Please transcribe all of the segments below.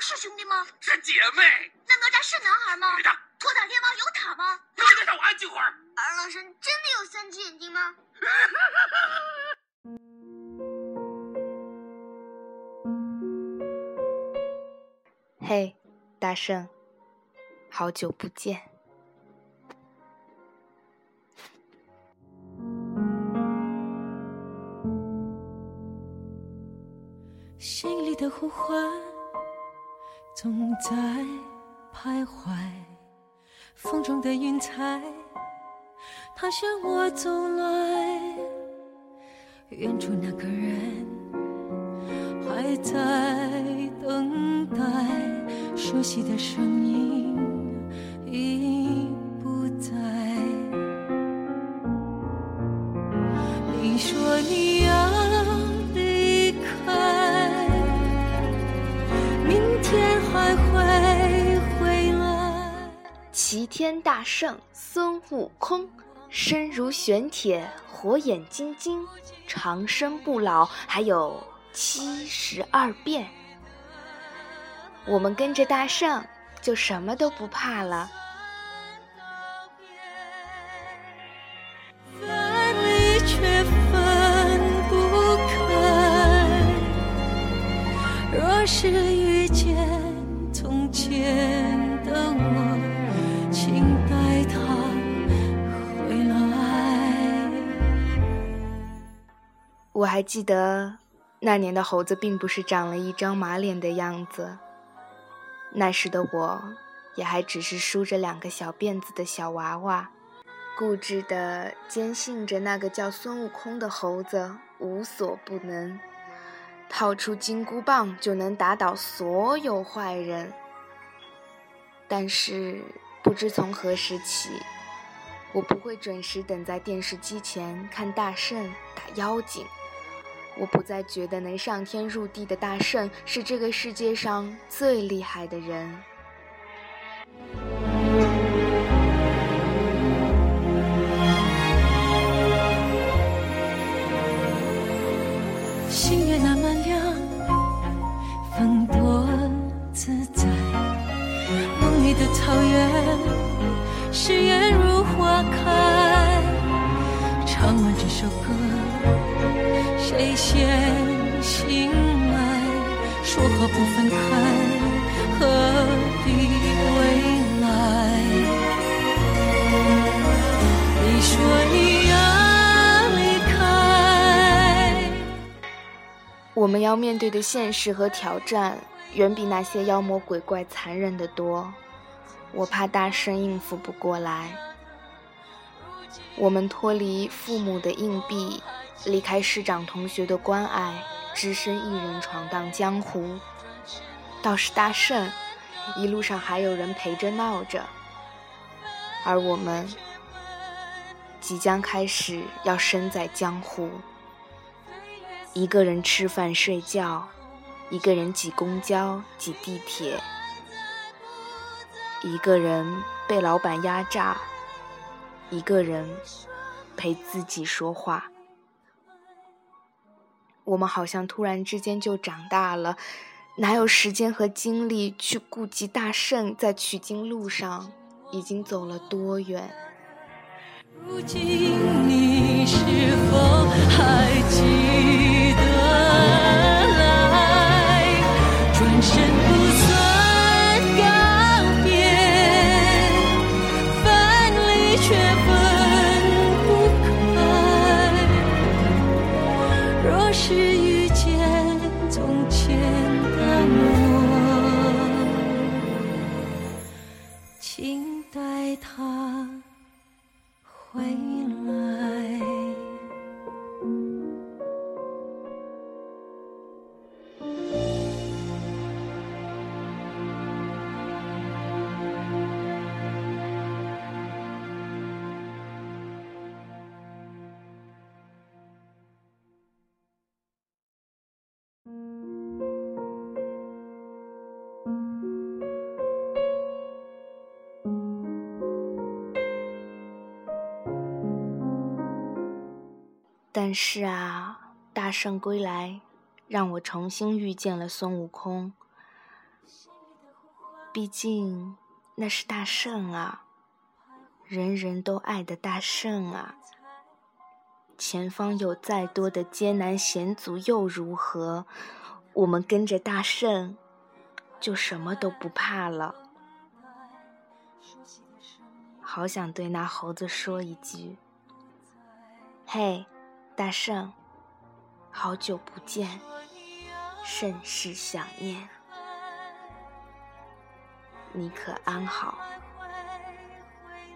是兄弟吗？是姐妹。那哪吒是男孩吗？女的。托塔天王有塔吗？你给让我安静会儿。二郎神真的有三只眼睛吗？嘿，大圣，好久不见。心里的呼唤总在徘徊，风中的云彩，它向我走来。远处那个人还在等待，熟悉的声音天大圣孙悟空，身如玄铁，火眼金睛。长生不老，还有七十二变。我们跟着大圣，就什么都不怕了。我还记得那年的猴子并不是长了一张马脸的样子，那时的我也还只是梳着两个小辫子的小娃娃，固执地坚信着那个叫孙悟空的猴子无所不能，掏出金箍棒就能打倒所有坏人。但是不知从何时起，我不会准时等在电视机前看大圣打妖精。我不再觉得能上天入地的大圣是这个世界上最厉害的人。星月那么亮，风多自在。梦里的草原，誓言如花开。唱完这首歌，阴霾？说好不分开，何必未来？你说你要离开。我们要面对的现实和挑战，远比那些妖魔鬼怪残忍得多。我怕大圣应付不过来。我们脱离父母的硬币，离开师长同学的关爱，只身一人闯荡江湖。倒是大圣，一路上还有人陪着闹着，而我们即将开始要身在江湖。一个人吃饭睡觉，一个人挤公交挤地铁，一个人被老板压榨，一个人陪自己说话。我们好像突然之间就长大了，哪有时间和精力去顾及大圣在取经路上已经走了多远？请带他。回来。但是啊，大圣归来，让我重新遇见了孙悟空。毕竟那是大圣啊，人人都爱的大圣啊。前方有再多的艰难险阻又如何？我们跟着大圣，就什么都不怕了。好想对那猴子说一句：“嘿，大圣，好久不见，甚是想念。你可安好？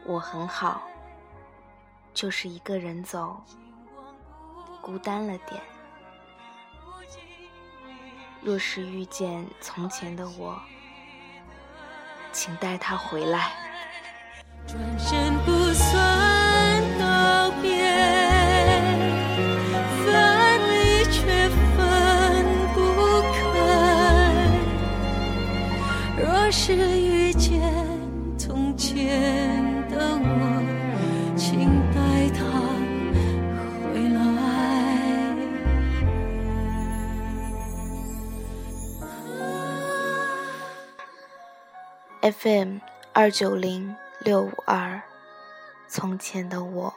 我很好，就是一个人走，孤单了点。若是遇见从前的我，请带他回来。”是遇见从前的我，请带他回来。FM 二九零。六五二，从前的我。